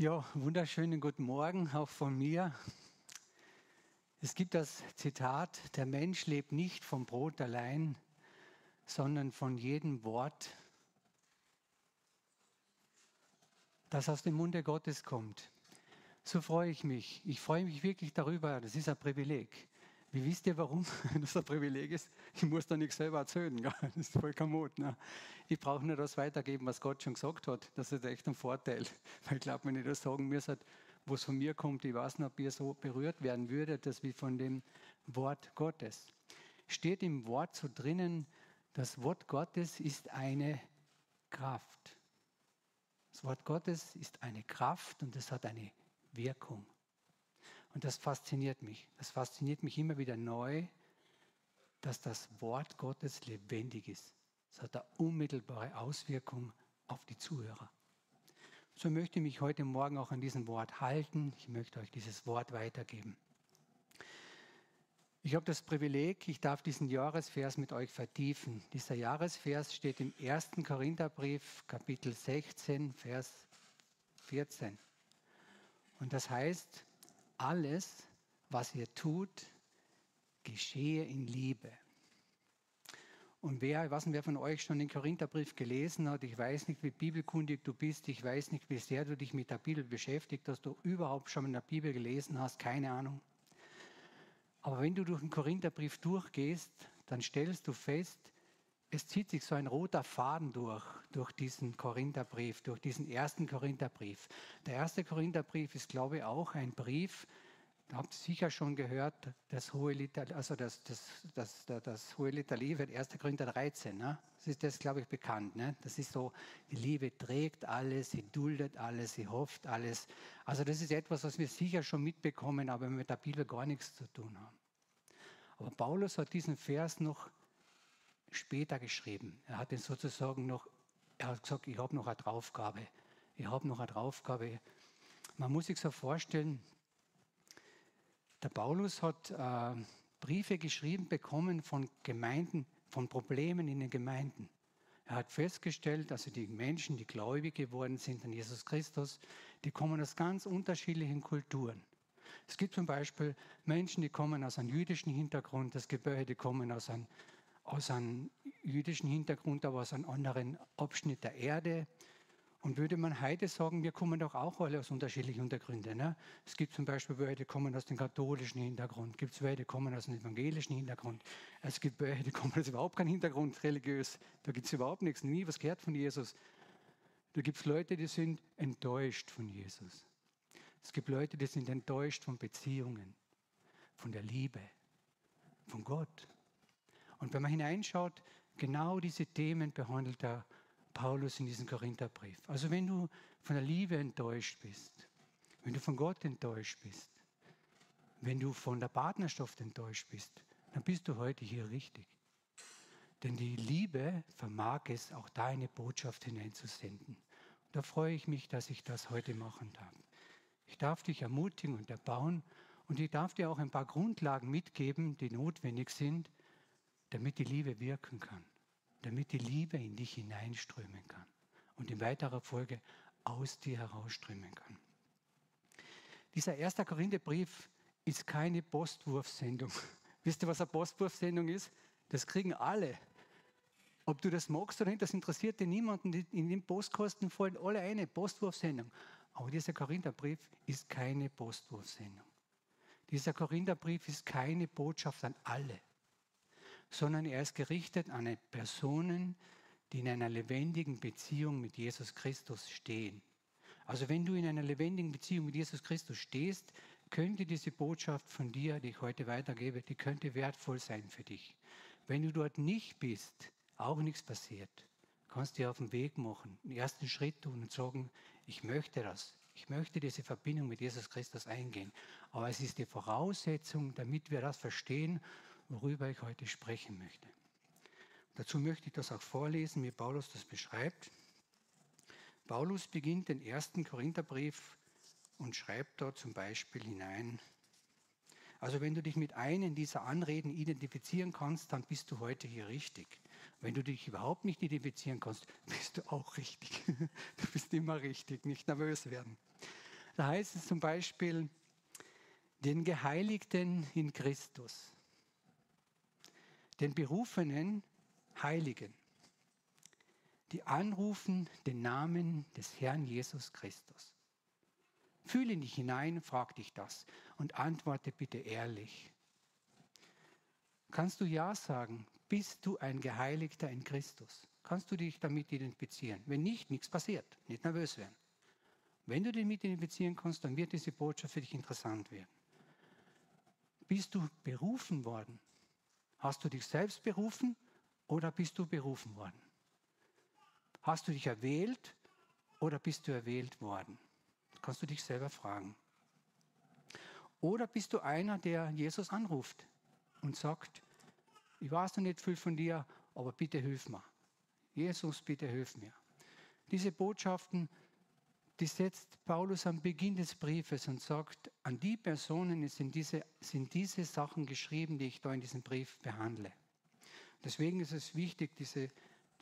Ja, wunderschönen guten Morgen auch von mir. Es gibt das Zitat, der Mensch lebt nicht vom Brot allein, sondern von jedem Wort, das aus dem Munde Gottes kommt. So freue ich mich. Ich freue mich wirklich darüber. Das ist ein Privileg. Wie wisst ihr, warum das ein Privileg ist? Ich muss da nichts selber erzählen. Das ist voll kamot. Ne? Ich brauche nur das weitergeben, was Gott schon gesagt hat. Das ist echt ein Vorteil. Weil ich glaube, wenn ich das sagen müsste, wo es von mir kommt, ich weiß nicht, ob ihr so berührt werden würdet, das wie von dem Wort Gottes. Steht im Wort so drinnen, das Wort Gottes ist eine Kraft. Das Wort Gottes ist eine Kraft und es hat eine Wirkung. Und das fasziniert mich. Das fasziniert mich immer wieder neu, dass das Wort Gottes lebendig ist. Es hat eine unmittelbare Auswirkung auf die Zuhörer. So möchte ich mich heute Morgen auch an diesem Wort halten. Ich möchte euch dieses Wort weitergeben. Ich habe das Privileg, ich darf diesen Jahresvers mit euch vertiefen. Dieser Jahresvers steht im 1. Korintherbrief, Kapitel 16, Vers 14. Und das heißt, alles, was ihr tut, geschehe in Liebe. Und wer, ich wer von euch schon den Korintherbrief gelesen hat, ich weiß nicht, wie bibelkundig du bist, ich weiß nicht, wie sehr du dich mit der Bibel beschäftigt, dass du überhaupt schon in der Bibel gelesen hast, keine Ahnung. Aber wenn du durch den Korintherbrief durchgehst, dann stellst du fest, es zieht sich so ein roter Faden durch, durch diesen Korintherbrief, durch diesen ersten Korintherbrief. Der erste Korintherbrief ist, glaube ich, auch ein Brief, da habt ihr sicher schon gehört, das hohe Lied, also das, das, das, das, das hohe Lied der Liebe, 1. Korinther 13. Ne? Das ist das, glaube ich, bekannt. Ne? Das ist so, die Liebe trägt alles, sie duldet alles, sie hofft alles. Also das ist etwas, was wir sicher schon mitbekommen, aber mit der Bibel gar nichts zu tun haben. Aber Paulus hat diesen Vers noch später geschrieben. Er hat ihn sozusagen noch, er hat gesagt, ich habe noch eine Draufgabe. Ich habe noch eine Draufgabe. Man muss sich so vorstellen, der Paulus hat äh, Briefe geschrieben bekommen von Gemeinden, von Problemen in den Gemeinden. Er hat festgestellt, also die Menschen, die gläubig geworden sind an Jesus Christus, die kommen aus ganz unterschiedlichen Kulturen. Es gibt zum Beispiel Menschen, die kommen aus einem jüdischen Hintergrund, es gibt welche, die kommen aus einem, aus einem jüdischen Hintergrund, aber aus einem anderen Abschnitt der Erde. Und würde man heute sagen, wir kommen doch auch alle aus unterschiedlichen Hintergründen. Ne? Es gibt zum Beispiel welche, die kommen aus dem katholischen Hintergrund, es gibt welche, die kommen aus dem evangelischen Hintergrund, es gibt welche, die kommen aus überhaupt keinem Hintergrund religiös, da gibt es überhaupt nichts, nie was gehört von Jesus. Da gibt es Leute, die sind enttäuscht von Jesus. Es gibt Leute, die sind enttäuscht von Beziehungen, von der Liebe, von Gott. Und wenn man hineinschaut, genau diese Themen behandelt er Paulus in diesem Korintherbrief. Also wenn du von der Liebe enttäuscht bist, wenn du von Gott enttäuscht bist, wenn du von der Partnerschaft enttäuscht bist, dann bist du heute hier richtig. Denn die Liebe vermag es, auch deine Botschaft hineinzusenden. Und da freue ich mich, dass ich das heute machen darf. Ich darf dich ermutigen und erbauen und ich darf dir auch ein paar Grundlagen mitgeben, die notwendig sind, damit die Liebe wirken kann damit die Liebe in dich hineinströmen kann und in weiterer Folge aus dir herausströmen kann. Dieser erste Korintherbrief ist keine Postwurfsendung. Wisst ihr, was eine Postwurfsendung ist? Das kriegen alle. Ob du das magst oder nicht, das interessiert dir niemanden. In den Postkosten fallen alle eine Postwurfsendung. Aber dieser Korintherbrief ist keine Postwurfsendung. Dieser Korintherbrief ist keine Botschaft an alle sondern er ist gerichtet an Personen, die in einer lebendigen Beziehung mit Jesus Christus stehen. Also wenn du in einer lebendigen Beziehung mit Jesus Christus stehst, könnte diese Botschaft von dir, die ich heute weitergebe, die könnte wertvoll sein für dich. Wenn du dort nicht bist, auch nichts passiert, kannst du dir auf den Weg machen, den ersten Schritt tun und sagen, ich möchte das. Ich möchte diese Verbindung mit Jesus Christus eingehen. Aber es ist die Voraussetzung, damit wir das verstehen worüber ich heute sprechen möchte. Dazu möchte ich das auch vorlesen, wie Paulus das beschreibt. Paulus beginnt den ersten Korintherbrief und schreibt dort zum Beispiel hinein, also wenn du dich mit einem dieser Anreden identifizieren kannst, dann bist du heute hier richtig. Wenn du dich überhaupt nicht identifizieren kannst, bist du auch richtig. Du bist immer richtig, nicht nervös werden. Da heißt es zum Beispiel, den Geheiligten in Christus, den Berufenen Heiligen, die anrufen den Namen des Herrn Jesus Christus. Fühle dich hinein, frag dich das und antworte bitte ehrlich. Kannst du Ja sagen? Bist du ein Geheiligter in Christus? Kannst du dich damit identifizieren? Wenn nicht, nichts passiert. Nicht nervös werden. Wenn du dich damit identifizieren kannst, dann wird diese Botschaft für dich interessant werden. Bist du berufen worden? Hast du dich selbst berufen oder bist du berufen worden? Hast du dich erwählt oder bist du erwählt worden? Das kannst du dich selber fragen. Oder bist du einer, der Jesus anruft und sagt, ich weiß noch nicht viel von dir, aber bitte hilf mir. Jesus, bitte hilf mir. Diese Botschaften, die setzt Paulus am Beginn des Briefes und sagt, an die Personen sind diese, sind diese Sachen geschrieben, die ich da in diesem Brief behandle. Deswegen ist es wichtig, diese,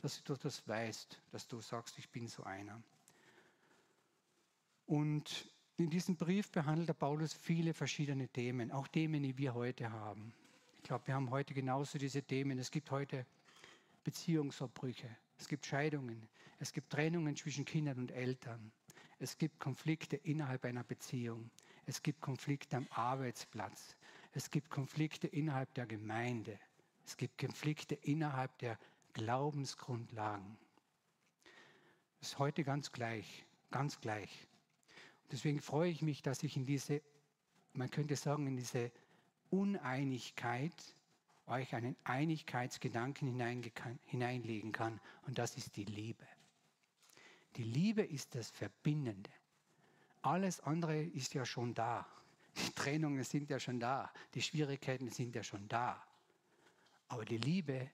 dass du das weißt, dass du sagst, ich bin so einer. Und in diesem Brief behandelt der Paulus viele verschiedene Themen, auch Themen, die wir heute haben. Ich glaube, wir haben heute genauso diese Themen. Es gibt heute Beziehungsabbrüche, es gibt Scheidungen, es gibt Trennungen zwischen Kindern und Eltern, es gibt Konflikte innerhalb einer Beziehung, es gibt Konflikte am Arbeitsplatz, es gibt Konflikte innerhalb der Gemeinde, es gibt Konflikte innerhalb der Glaubensgrundlagen. Das ist heute ganz gleich, ganz gleich. Deswegen freue ich mich, dass ich in diese, man könnte sagen, in diese Uneinigkeit euch einen Einigkeitsgedanken hineinlegen kann. Und das ist die Liebe. Die Liebe ist das Verbindende. Alles andere ist ja schon da. Die Trennungen sind ja schon da. Die Schwierigkeiten sind ja schon da. Aber die Liebe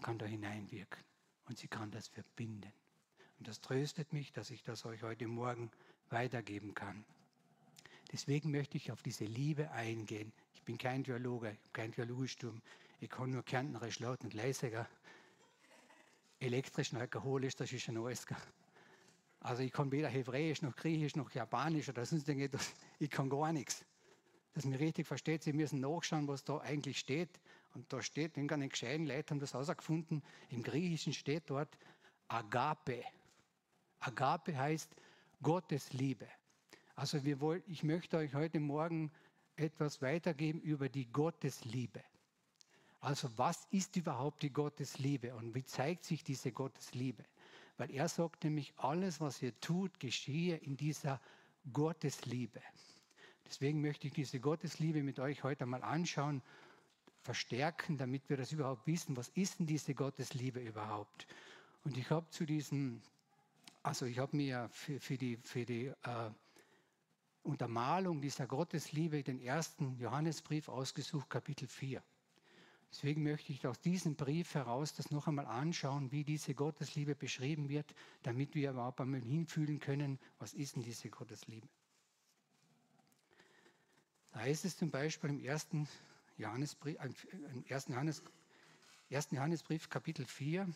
kann da hineinwirken und sie kann das verbinden. Und das tröstet mich, dass ich das euch heute Morgen weitergeben kann. Deswegen möchte ich auf diese Liebe eingehen. Ich bin kein Theologe, kein Theologiestudium. Ich kann nur kärntnerisch laut und leiser. Elektrisch und alkoholisch, das ist schon alles. Also ich kann weder Hebräisch noch Griechisch noch Japanisch oder sonst irgendetwas. Ich kann gar nichts. Dass mir richtig versteht, Sie müssen nachschauen, was da eigentlich steht. Und da steht, den ganzen gescheiten Leute haben das herausgefunden. Im Griechischen steht dort Agape. Agape heißt Gottes Liebe. Also wir wollen, ich möchte euch heute Morgen etwas weitergeben über die Gottesliebe. Also was ist überhaupt die Gottesliebe und wie zeigt sich diese Gottesliebe? Weil er sagt nämlich, alles, was ihr tut, geschehe in dieser Gottesliebe. Deswegen möchte ich diese Gottesliebe mit euch heute einmal anschauen, verstärken, damit wir das überhaupt wissen, was ist denn diese Gottesliebe überhaupt? Und ich habe zu diesem also ich habe mir für, für, die, für die äh, Untermalung dieser Gottesliebe den ersten Johannesbrief ausgesucht, Kapitel 4. Deswegen möchte ich aus diesem Brief heraus das noch einmal anschauen, wie diese Gottesliebe beschrieben wird, damit wir überhaupt einmal hinfühlen können, was ist denn diese Gottesliebe. Da heißt es zum Beispiel im ersten Johannesbrief, im ersten Johannes, ersten Johannesbrief Kapitel 4,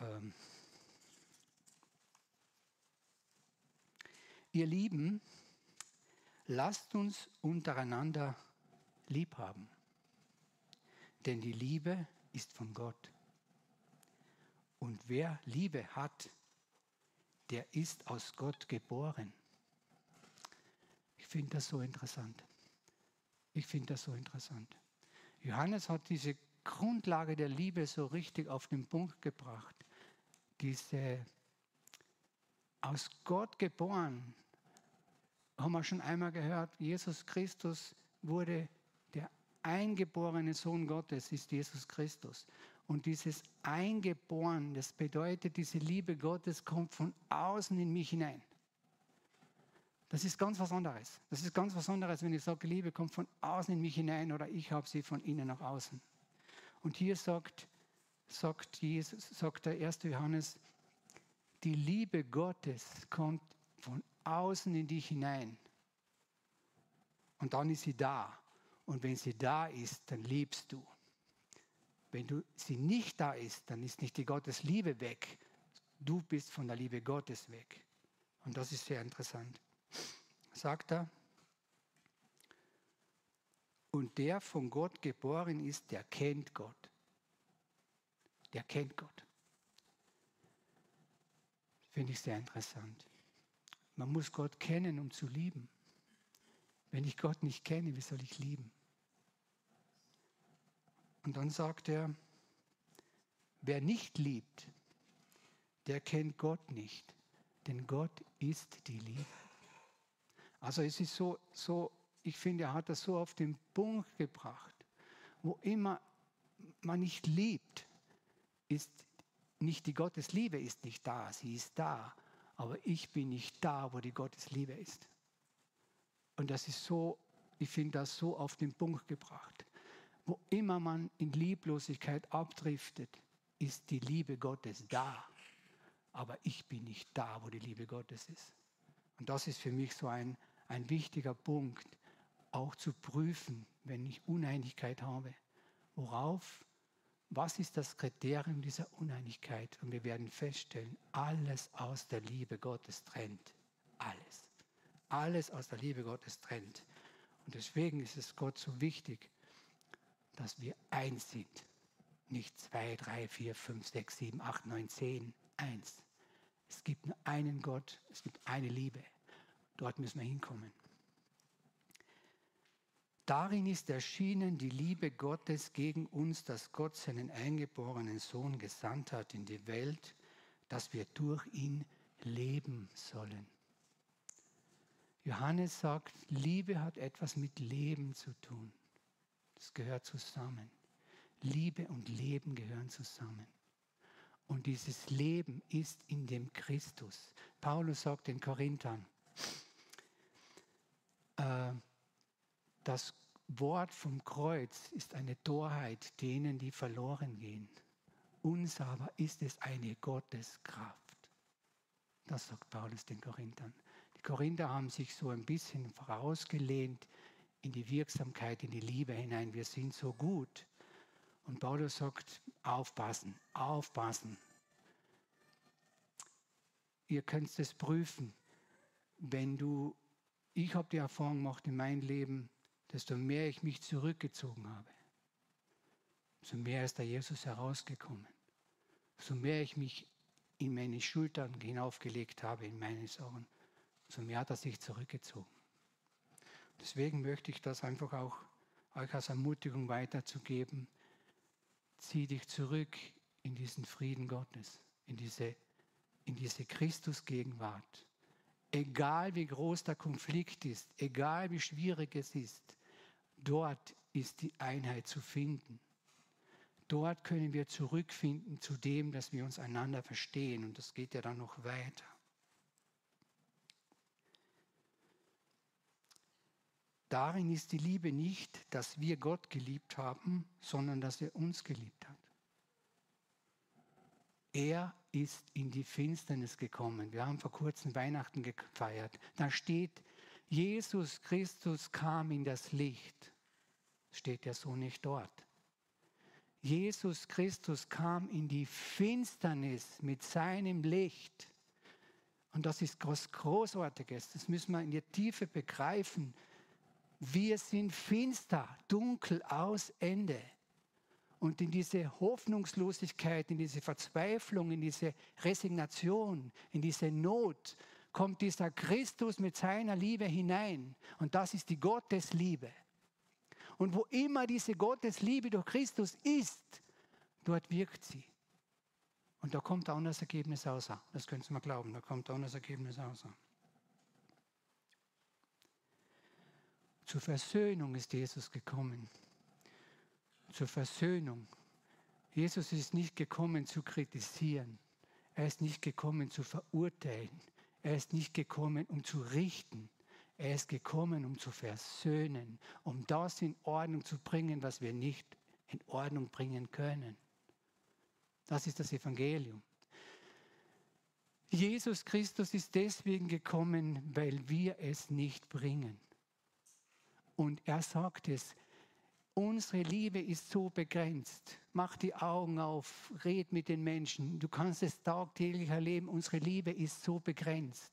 Ähm, ihr Lieben, lasst uns untereinander lieb haben, denn die Liebe ist von Gott. Und wer Liebe hat, der ist aus Gott geboren. Ich finde das so interessant. Ich finde das so interessant. Johannes hat diese Grundlage der Liebe so richtig auf den Punkt gebracht diese aus Gott geboren, haben wir schon einmal gehört, Jesus Christus wurde eingeborene Sohn Gottes, ist Jesus Christus. Und dieses Eingeboren, das bedeutet, diese Liebe Gottes kommt von außen in mich hinein. Das ist ganz was anderes. Das ist ganz was anderes, wenn ich sage, Liebe kommt von außen in mich hinein oder ich habe sie von innen nach außen. Und hier sagt sagt, Jesus, sagt der 1. Johannes, die Liebe Gottes kommt von außen in dich hinein. Und dann ist sie da. Und wenn sie da ist, dann liebst du. Wenn du, sie nicht da ist, dann ist nicht die Gottes Liebe weg. Du bist von der Liebe Gottes weg. Und das ist sehr interessant. Sagt er, und der von Gott geboren ist, der kennt Gott. Der kennt Gott. Finde ich sehr interessant. Man muss Gott kennen, um zu lieben. Wenn ich Gott nicht kenne, wie soll ich lieben? Und dann sagt er, wer nicht liebt, der kennt Gott nicht, denn Gott ist die Liebe. Also es ist so, so ich finde, er hat das so auf den Punkt gebracht. Wo immer man nicht liebt, ist nicht die Gottesliebe ist nicht da, sie ist da, aber ich bin nicht da, wo die Gottesliebe ist. Und das ist so, ich finde das so auf den Punkt gebracht. Wo immer man in Lieblosigkeit abdriftet, ist die Liebe Gottes da. Aber ich bin nicht da, wo die Liebe Gottes ist. Und das ist für mich so ein, ein wichtiger Punkt, auch zu prüfen, wenn ich Uneinigkeit habe. Worauf, was ist das Kriterium dieser Uneinigkeit? Und wir werden feststellen, alles aus der Liebe Gottes trennt. Alles. Alles aus der Liebe Gottes trennt. Und deswegen ist es Gott so wichtig, dass wir eins sind. Nicht zwei, drei, vier, fünf, sechs, sieben, acht, neun, zehn. Eins. Es gibt nur einen Gott, es gibt eine Liebe. Dort müssen wir hinkommen. Darin ist erschienen die Liebe Gottes gegen uns, dass Gott seinen eingeborenen Sohn gesandt hat in die Welt, dass wir durch ihn leben sollen. Johannes sagt, Liebe hat etwas mit Leben zu tun. Das gehört zusammen. Liebe und Leben gehören zusammen. Und dieses Leben ist in dem Christus. Paulus sagt den Korinthern, äh, das Wort vom Kreuz ist eine Torheit denen, die verloren gehen. Uns aber ist es eine Gotteskraft. Das sagt Paulus den Korinthern. Die Korinther haben sich so ein bisschen vorausgelehnt in die Wirksamkeit, in die Liebe hinein. Wir sind so gut. Und Paulus sagt, aufpassen, aufpassen. Ihr könnt es prüfen. Wenn du, ich habe die Erfahrung gemacht in meinem Leben, desto mehr ich mich zurückgezogen habe, so mehr ist der Jesus herausgekommen. So mehr ich mich in meine Schultern hinaufgelegt habe, in meine Sorgen, so mehr hat er sich zurückgezogen. Deswegen möchte ich das einfach auch euch als Ermutigung weiterzugeben. Zieh dich zurück in diesen Frieden Gottes, in diese, in diese Christusgegenwart. Egal wie groß der Konflikt ist, egal wie schwierig es ist, Dort ist die Einheit zu finden. Dort können wir zurückfinden zu dem, dass wir uns einander verstehen. Und das geht ja dann noch weiter. Darin ist die Liebe nicht, dass wir Gott geliebt haben, sondern dass er uns geliebt hat. Er ist in die Finsternis gekommen. Wir haben vor kurzem Weihnachten gefeiert. Da steht, Jesus Christus kam in das Licht. Steht ja so nicht dort. Jesus Christus kam in die Finsternis mit seinem Licht. Und das ist was Großartiges. Das müssen wir in der Tiefe begreifen. Wir sind finster, dunkel aus Ende. Und in diese Hoffnungslosigkeit, in diese Verzweiflung, in diese Resignation, in diese Not, kommt dieser Christus mit seiner Liebe hinein. Und das ist die Gottesliebe. Und wo immer diese Gottesliebe durch Christus ist, dort wirkt sie. Und da kommt auch das Ergebnis raus. Das können Sie mal glauben, da kommt auch das Ergebnis raus. Zur Versöhnung ist Jesus gekommen. Zur Versöhnung. Jesus ist nicht gekommen zu kritisieren. Er ist nicht gekommen zu verurteilen. Er ist nicht gekommen, um zu richten. Er ist gekommen, um zu versöhnen, um das in Ordnung zu bringen, was wir nicht in Ordnung bringen können. Das ist das Evangelium. Jesus Christus ist deswegen gekommen, weil wir es nicht bringen. Und er sagt es, Unsere Liebe ist so begrenzt. Mach die Augen auf, red mit den Menschen. Du kannst es tagtäglich erleben. Unsere Liebe ist so begrenzt.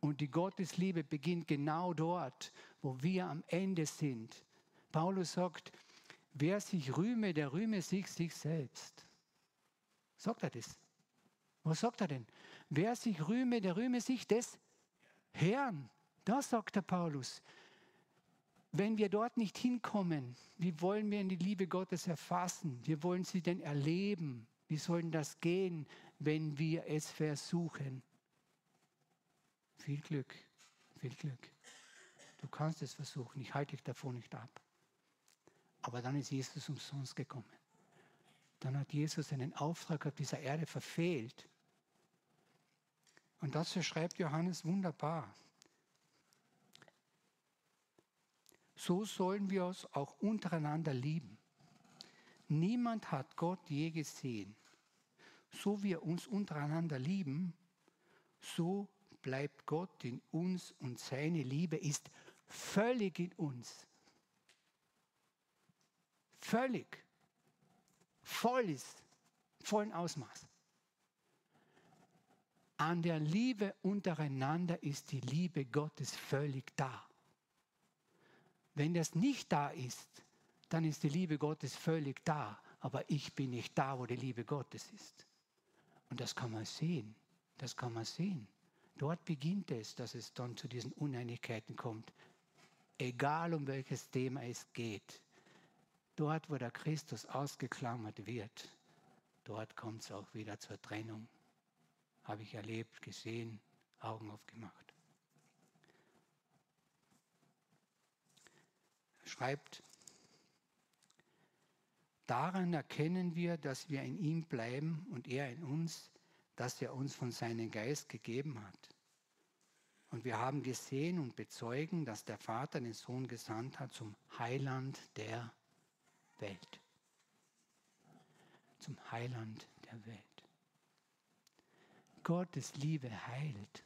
Und die Gottesliebe beginnt genau dort, wo wir am Ende sind. Paulus sagt, wer sich rühme, der rühme sich sich selbst. Sagt er das? Was sagt er denn? Wer sich rühme, der rühme sich des Herrn. Das sagt der Paulus. Wenn wir dort nicht hinkommen, wie wollen wir in die Liebe Gottes erfassen? Wie wollen sie denn erleben? Wie soll das gehen, wenn wir es versuchen? Viel Glück, viel Glück. Du kannst es versuchen, ich halte dich davon nicht ab. Aber dann ist Jesus umsonst gekommen. Dann hat Jesus seinen Auftrag auf dieser Erde verfehlt. Und das schreibt Johannes wunderbar. So sollen wir uns auch untereinander lieben. Niemand hat Gott je gesehen. So wir uns untereinander lieben, so bleibt Gott in uns und seine Liebe ist völlig in uns. Völlig. Voll ist. Vollen Ausmaß. An der Liebe untereinander ist die Liebe Gottes völlig da. Wenn das nicht da ist, dann ist die Liebe Gottes völlig da. Aber ich bin nicht da, wo die Liebe Gottes ist. Und das kann man sehen. Das kann man sehen. Dort beginnt es, dass es dann zu diesen Uneinigkeiten kommt. Egal um welches Thema es geht. Dort, wo der Christus ausgeklammert wird, dort kommt es auch wieder zur Trennung. Habe ich erlebt, gesehen, Augen aufgemacht. Schreibt, daran erkennen wir, dass wir in ihm bleiben und er in uns, dass er uns von seinem Geist gegeben hat. Und wir haben gesehen und bezeugen, dass der Vater den Sohn gesandt hat zum Heiland der Welt. Zum Heiland der Welt. Gottes Liebe heilt.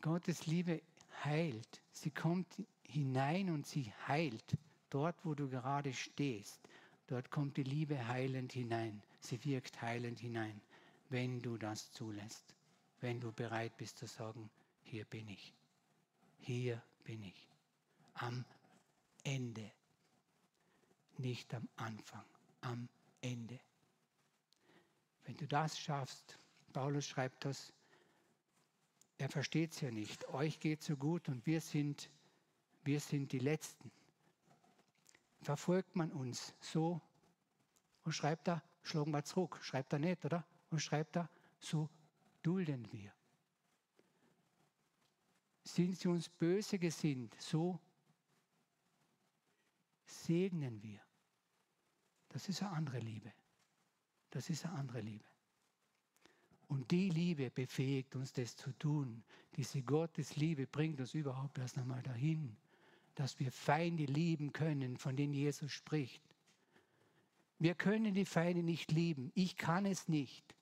Gottes Liebe heilt. Sie kommt hinein und sie heilt. Dort, wo du gerade stehst, dort kommt die Liebe heilend hinein. Sie wirkt heilend hinein wenn du das zulässt, wenn du bereit bist zu sagen, hier bin ich, hier bin ich, am Ende, nicht am Anfang, am Ende. Wenn du das schaffst, Paulus schreibt das, er versteht es ja nicht, euch geht so gut und wir sind, wir sind die Letzten. Verfolgt man uns so, und schreibt er, schlagen wir zurück, schreibt er nicht, oder? Und schreibt da, so dulden wir. Sind sie uns böse gesinnt, so segnen wir. Das ist eine andere Liebe. Das ist eine andere Liebe. Und die Liebe befähigt uns, das zu tun. Diese Gottesliebe bringt uns überhaupt erst einmal dahin, dass wir Feinde lieben können, von denen Jesus spricht. Wir können die Feinde nicht lieben. Ich kann es nicht.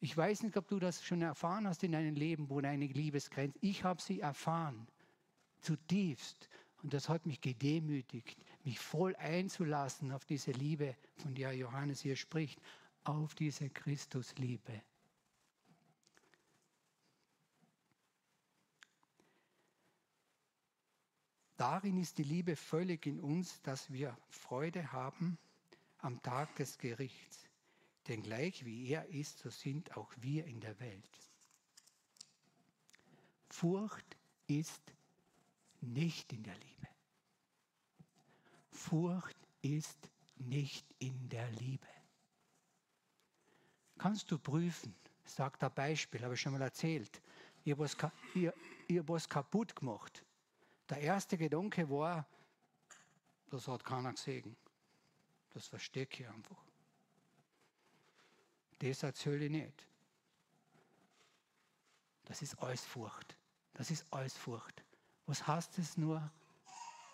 Ich weiß nicht, ob du das schon erfahren hast in deinem Leben, wo deine Liebesgrenze. Ich habe sie erfahren, zutiefst. Und das hat mich gedemütigt, mich voll einzulassen auf diese Liebe, von der Johannes hier spricht, auf diese Christusliebe. Darin ist die Liebe völlig in uns, dass wir Freude haben am Tag des Gerichts. Denn gleich wie er ist, so sind auch wir in der Welt. Furcht ist nicht in der Liebe. Furcht ist nicht in der Liebe. Kannst du prüfen, sagt ein Beispiel, habe ich schon mal erzählt. Habe was, ich hab was kaputt gemacht. Der erste Gedanke war, das hat keiner gesehen. Das verstecke ich einfach. Das erzähle ich nicht. Das ist alles Furcht. Das ist alles Furcht. Was heißt es nur?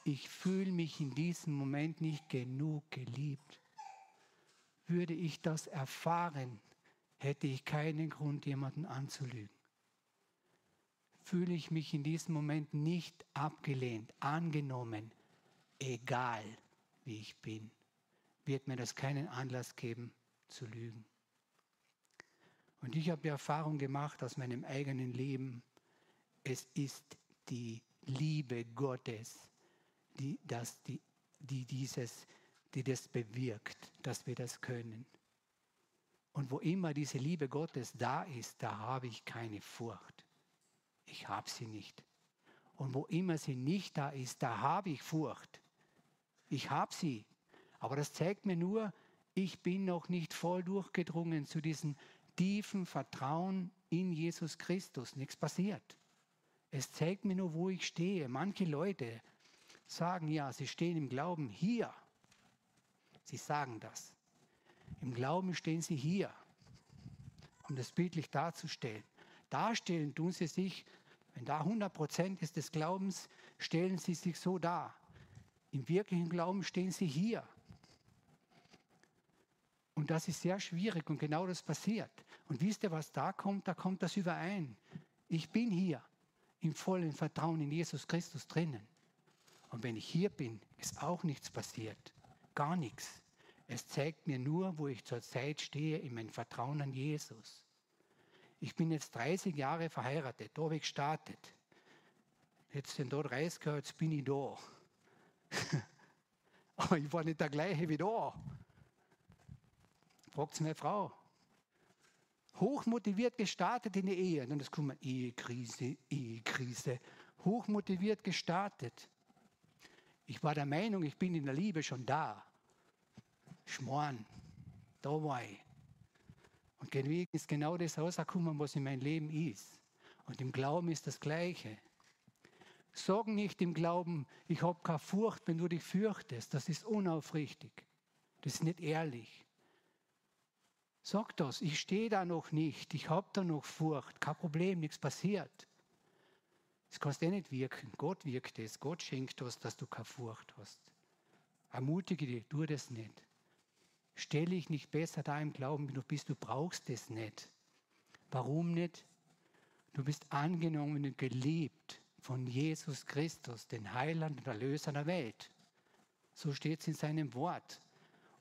Ich fühle mich in diesem Moment nicht genug geliebt. Würde ich das erfahren, hätte ich keinen Grund, jemanden anzulügen. Fühle ich mich in diesem Moment nicht abgelehnt, angenommen, egal wie ich bin, wird mir das keinen Anlass geben zu lügen. Und ich habe die Erfahrung gemacht aus meinem eigenen Leben, es ist die Liebe Gottes, die, das, die, die, dieses, die das bewirkt, dass wir das können. Und wo immer diese Liebe Gottes da ist, da habe ich keine Furcht. Ich habe sie nicht. Und wo immer sie nicht da ist, da habe ich Furcht. Ich habe sie. Aber das zeigt mir nur, ich bin noch nicht voll durchgedrungen zu diesem tiefen Vertrauen in Jesus Christus. Nichts passiert. Es zeigt mir nur, wo ich stehe. Manche Leute sagen ja, sie stehen im Glauben hier. Sie sagen das. Im Glauben stehen sie hier, um das bildlich darzustellen. Darstellen tun sie sich, wenn da 100 Prozent ist des Glaubens, stellen sie sich so dar. Im wirklichen Glauben stehen sie hier. Und das ist sehr schwierig und genau das passiert. Und wisst ihr, was da kommt? Da kommt das überein. Ich bin hier im vollen Vertrauen in Jesus Christus drinnen. Und wenn ich hier bin, ist auch nichts passiert. Gar nichts. Es zeigt mir nur, wo ich zurzeit stehe in meinem Vertrauen an Jesus. Ich bin jetzt 30 Jahre verheiratet, da habe ich gestartet. Jetzt sind da 30 Jahre, jetzt bin ich da. Aber ich war nicht der gleiche wie da. Fragt meine Frau. Hochmotiviert gestartet in die Ehe. Und dann kommt man, Ehekrise, Ehekrise. Hochmotiviert gestartet. Ich war der Meinung, ich bin in der Liebe schon da. Schmoren, da war ich. Und deswegen ist genau das rausgekommen, was in meinem Leben ist. Und im Glauben ist das Gleiche. Sag nicht im Glauben, ich habe keine Furcht, wenn du dich fürchtest. Das ist unaufrichtig. Das ist nicht ehrlich. Sag das, ich stehe da noch nicht, ich habe da noch Furcht, kein Problem, nichts passiert. Das kannst du eh nicht wirken. Gott wirkt es, Gott schenkt das, dass du keine Furcht hast. Ermutige dich, tu das nicht. Stelle ich nicht besser da im Glauben, wie du bist, du brauchst es nicht. Warum nicht? Du bist angenommen und geliebt von Jesus Christus, den Heiland und Erlöser der Welt. So steht es in seinem Wort.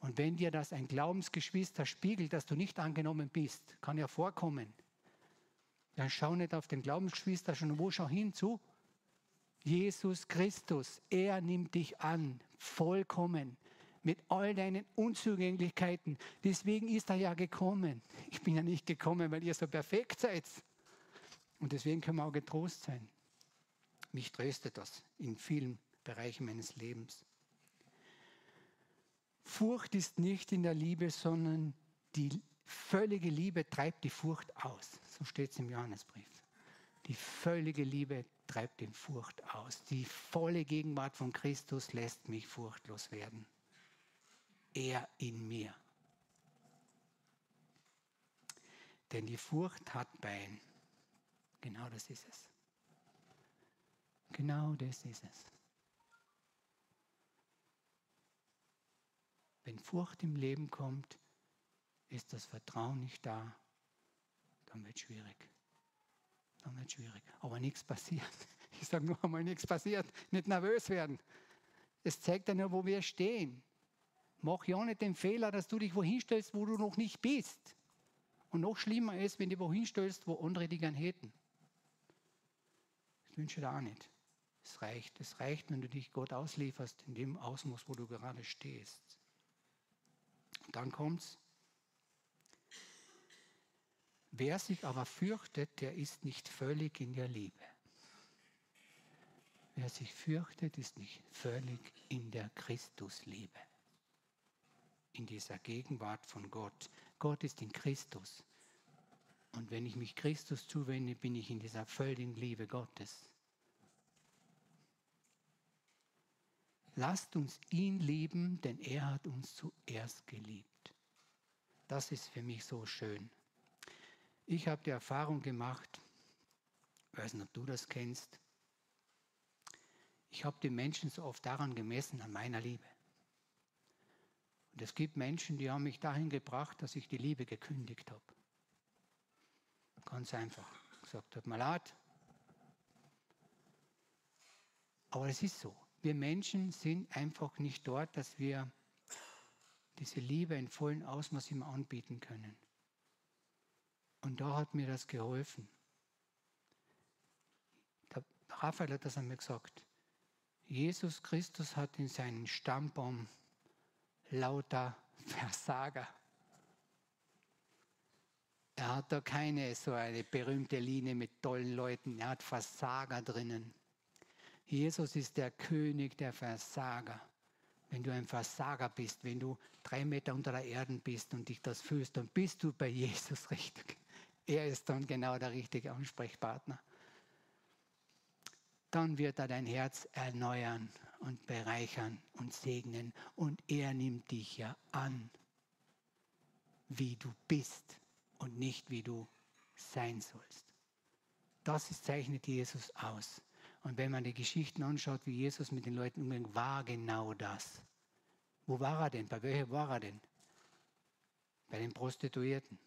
Und wenn dir das ein Glaubensgeschwister spiegelt, dass du nicht angenommen bist, kann ja vorkommen, dann schau nicht auf den Glaubensgeschwister schon, wo schau hin zu? Jesus Christus, er nimmt dich an, vollkommen, mit all deinen Unzugänglichkeiten. Deswegen ist er ja gekommen. Ich bin ja nicht gekommen, weil ihr so perfekt seid. Und deswegen können wir auch getrost sein. Mich tröstet das in vielen Bereichen meines Lebens. Furcht ist nicht in der Liebe, sondern die völlige Liebe treibt die Furcht aus. So steht es im Johannesbrief. Die völlige Liebe treibt die Furcht aus. Die volle Gegenwart von Christus lässt mich furchtlos werden. Er in mir. Denn die Furcht hat Bein. Genau das ist es. Genau das ist es. Wenn Furcht im Leben kommt, ist das Vertrauen nicht da, dann wird es schwierig. Dann wird es schwierig. Aber nichts passiert. Ich sage nur einmal, nichts passiert. Nicht nervös werden. Es zeigt ja nur, wo wir stehen. Mach ja nicht den Fehler, dass du dich wohin stellst, wo du noch nicht bist. Und noch schlimmer ist, wenn du wohin stellst, wo andere dich gern hätten. Das wünsche ich dir auch nicht. Es reicht. Es reicht, wenn du dich Gott auslieferst in dem Ausmaß, wo du gerade stehst. Und dann kommt's. Wer sich aber fürchtet, der ist nicht völlig in der Liebe. Wer sich fürchtet, ist nicht völlig in der Christusliebe. In dieser Gegenwart von Gott. Gott ist in Christus. Und wenn ich mich Christus zuwende, bin ich in dieser völligen Liebe Gottes. Lasst uns ihn lieben, denn er hat uns zuerst geliebt. Das ist für mich so schön. Ich habe die Erfahrung gemacht, weiß nicht, ob du das kennst, ich habe die Menschen so oft daran gemessen, an meiner Liebe. Und es gibt Menschen, die haben mich dahin gebracht, dass ich die Liebe gekündigt habe. Ganz einfach. Gesagt habe, mal leid. Aber es ist so. Wir Menschen sind einfach nicht dort, dass wir diese Liebe in vollem Ausmaß immer anbieten können. Und da hat mir das geholfen. Raphael hat das einmal gesagt. Jesus Christus hat in seinen Stammbaum lauter Versager. Er hat da keine so eine berühmte Linie mit tollen Leuten. Er hat Versager drinnen. Jesus ist der König der Versager. Wenn du ein Versager bist, wenn du drei Meter unter der Erde bist und dich das fühlst, dann bist du bei Jesus richtig. Er ist dann genau der richtige Ansprechpartner. Dann wird er dein Herz erneuern und bereichern und segnen und er nimmt dich ja an, wie du bist und nicht wie du sein sollst. Das zeichnet Jesus aus. Und wenn man die Geschichten anschaut, wie Jesus mit den Leuten umging, war genau das. Wo war er denn? Bei welcher war er denn? Bei den Prostituierten.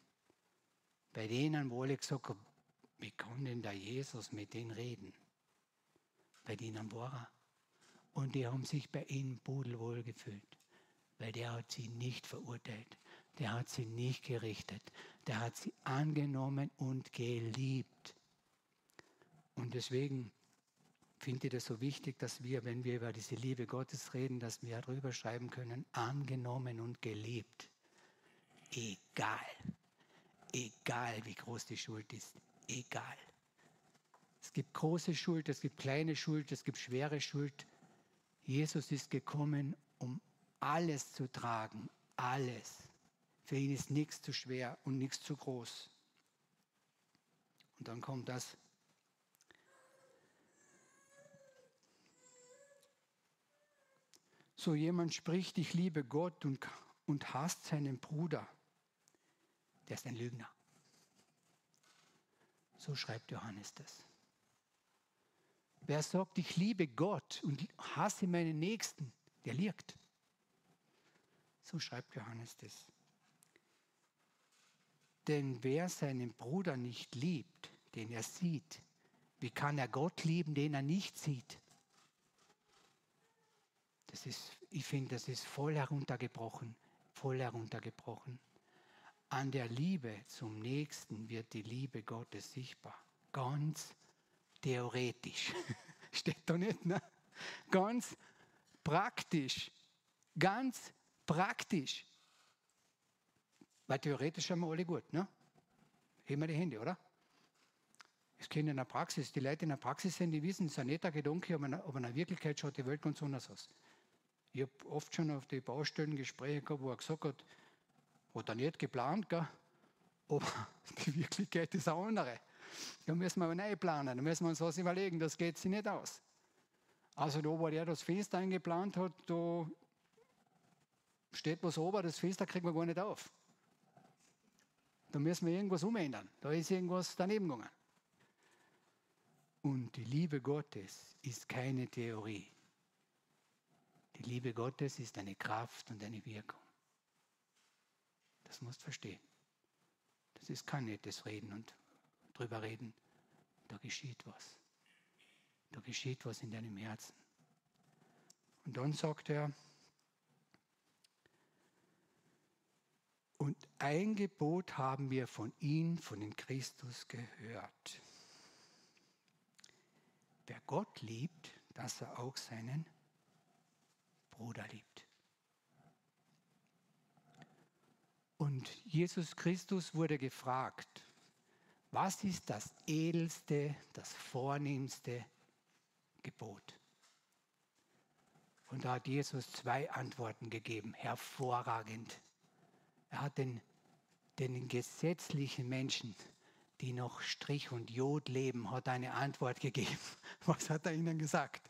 Bei denen, wo alle gesagt haben, wie kann denn der Jesus mit denen reden? Bei denen war. Und die haben sich bei ihm pudelwohl gefühlt, weil der hat sie nicht verurteilt der hat sie nicht gerichtet. Der hat sie angenommen und geliebt. Und deswegen finde ich das so wichtig, dass wir, wenn wir über diese Liebe Gottes reden, dass wir darüber schreiben können, angenommen und geliebt. Egal. Egal, wie groß die Schuld ist. Egal. Es gibt große Schuld, es gibt kleine Schuld, es gibt schwere Schuld. Jesus ist gekommen, um alles zu tragen. Alles. Für ihn ist nichts zu schwer und nichts zu groß. Und dann kommt das. So jemand spricht, ich liebe Gott und, und hasst seinen Bruder. Der ist ein Lügner. So schreibt Johannes das. Wer sagt, ich liebe Gott und hasse meinen Nächsten, der lügt. So schreibt Johannes das. Denn wer seinen Bruder nicht liebt, den er sieht, wie kann er Gott lieben, den er nicht sieht? Das ist, ich finde, das ist voll heruntergebrochen, voll heruntergebrochen. An der Liebe zum Nächsten wird die Liebe Gottes sichtbar. Ganz theoretisch. Steht da nicht, ne? Ganz praktisch. Ganz praktisch. Weil theoretisch haben wir alle gut, ne? Heben wir die Hände, oder? Es kennen in der Praxis, die Leute in der Praxis sind, die wissen, es ist ein netter Gedanke, aber in der Wirklichkeit schaut die Welt ganz anders aus. Ich habe oft schon auf die Baustellen Gespräche gehabt, wo er gesagt hat, hat er nicht geplant, gell? aber die Wirklichkeit ist eine andere. Da müssen wir aber neu planen, da müssen wir uns was überlegen, das geht sich nicht aus. Also da, wo der das Fenster eingeplant hat, da steht was oben, das Fenster kriegen wir gar nicht auf. Da müssen wir irgendwas umändern. Da ist irgendwas daneben gegangen. Und die Liebe Gottes ist keine Theorie. Die Liebe Gottes ist eine Kraft und eine Wirkung. Das musst du verstehen. Das ist kein nettes Reden und drüber reden. Da geschieht was. Da geschieht was in deinem Herzen. Und dann sagt er, Und ein Gebot haben wir von ihm, von dem Christus gehört. Wer Gott liebt, dass er auch seinen Bruder liebt. Und Jesus Christus wurde gefragt, was ist das edelste, das vornehmste Gebot? Und da hat Jesus zwei Antworten gegeben, hervorragend. Er hat den, den gesetzlichen Menschen, die noch Strich und Jod leben, hat eine Antwort gegeben. Was hat er ihnen gesagt?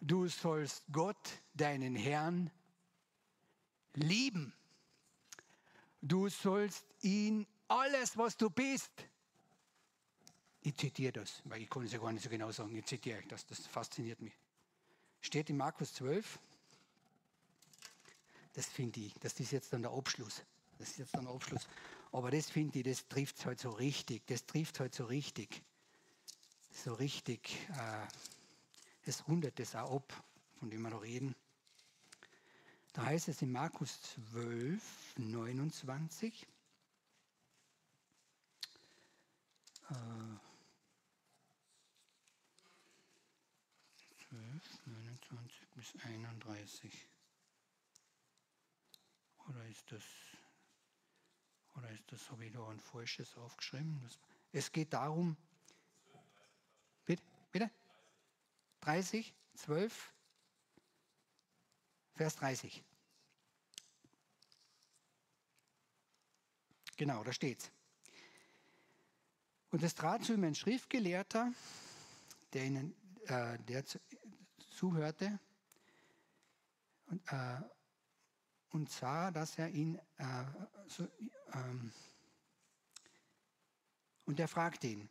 Du sollst Gott, deinen Herrn, lieben. Du sollst ihn alles, was du bist. Ich zitiere das, weil ich kann es ja gar nicht so genau sagen. Ich zitiere das, das fasziniert mich. Steht in Markus 12, das finde ich, das ist jetzt dann der Abschluss. Das ist jetzt dann der Abschluss. Aber das finde ich, das trifft es halt so richtig. Das trifft halt so richtig. So richtig. Äh, es rundet das auch ab, von dem wir noch reden. Da heißt es in Markus 12, 29. Äh, 29 bis 31. Oder ist das, oder ist das, habe ich da ein falsches aufgeschrieben? Es geht darum, bitte, bitte? 30, 12, Vers 30. Genau, da steht's. Und es trat zu ihm ein Schriftgelehrter, der, ihnen, äh, der zuhörte und, äh, und sah, dass er ihn äh, so, ähm, und er fragte ihn,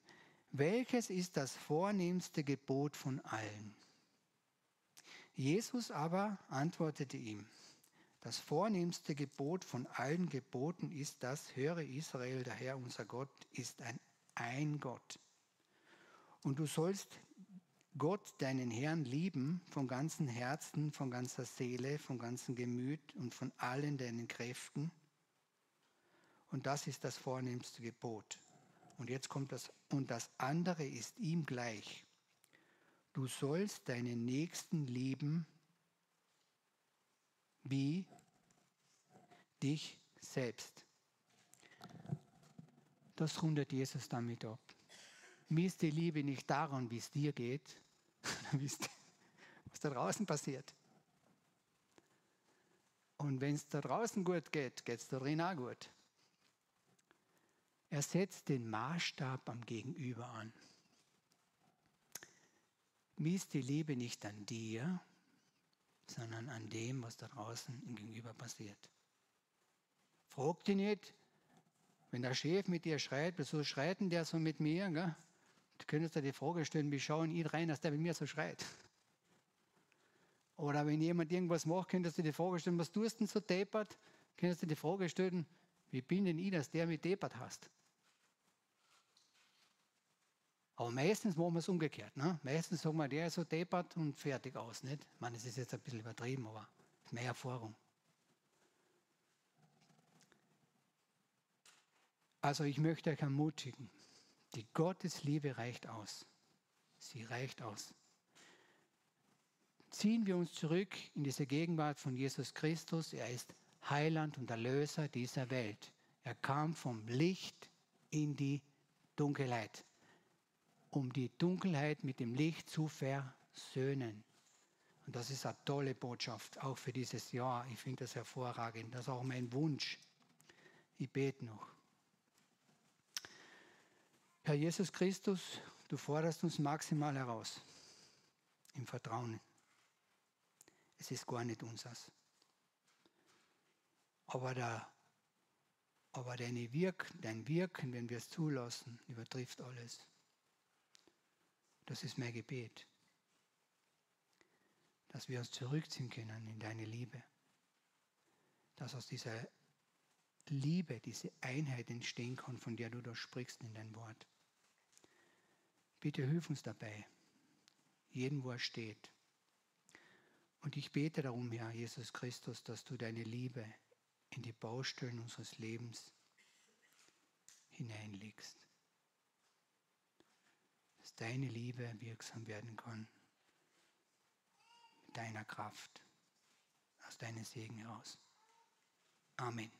welches ist das vornehmste Gebot von allen? Jesus aber antwortete ihm, das vornehmste Gebot von allen Geboten ist das, höre Israel, der Herr unser Gott ist ein ein Gott. Und du sollst Gott, deinen Herrn, lieben von ganzem Herzen, von ganzer Seele, von ganzem Gemüt und von allen deinen Kräften. Und das ist das vornehmste Gebot. Und jetzt kommt das, und das andere ist ihm gleich. Du sollst deinen Nächsten lieben wie dich selbst. Das rundet Jesus damit ab. Misst die Liebe nicht daran, wie es dir geht, was da draußen passiert. Und wenn es da draußen gut geht, geht es da drin auch gut. Er setzt den Maßstab am Gegenüber an. Misst die Liebe nicht an dir, sondern an dem, was da draußen im Gegenüber passiert. Frag dich nicht, wenn der Chef mit dir schreit, wieso schreit denn der so mit mir? Gell? Du könntest dir die Frage stellen, wie schauen ihn rein, dass der mit mir so schreit? Oder wenn jemand irgendwas macht, könntest du dir die Frage stellen, was tust du denn so deppert? Könntest du dir die Frage stellen, wie bin denn ich, dass der mit deppert hast? Aber meistens machen wir es umgekehrt. Ne? Meistens sagen wir, der ist so deppert und fertig aus. Nicht? Ich meine, es ist jetzt ein bisschen übertrieben, aber mehr Erfahrung. Also ich möchte euch ermutigen, die Gottesliebe reicht aus. Sie reicht aus. Ziehen wir uns zurück in diese Gegenwart von Jesus Christus. Er ist Heiland und Erlöser dieser Welt. Er kam vom Licht in die Dunkelheit, um die Dunkelheit mit dem Licht zu versöhnen. Und das ist eine tolle Botschaft, auch für dieses Jahr. Ich finde das hervorragend. Das ist auch mein Wunsch. Ich bete noch. Herr Jesus Christus, du forderst uns maximal heraus im Vertrauen. Es ist gar nicht unseres. Aber, der, aber deine Wirk, dein Wirken, wenn wir es zulassen, übertrifft alles. Das ist mein Gebet. Dass wir uns zurückziehen können in deine Liebe. Dass aus dieser Liebe, diese Einheit entstehen kann, von der du da sprichst in dein Wort. Bitte hilf uns dabei, jeden, wo er steht. Und ich bete darum, Herr Jesus Christus, dass du deine Liebe in die Baustellen unseres Lebens hineinlegst. Dass deine Liebe wirksam werden kann. Mit deiner Kraft. Aus deinem Segen heraus. Amen.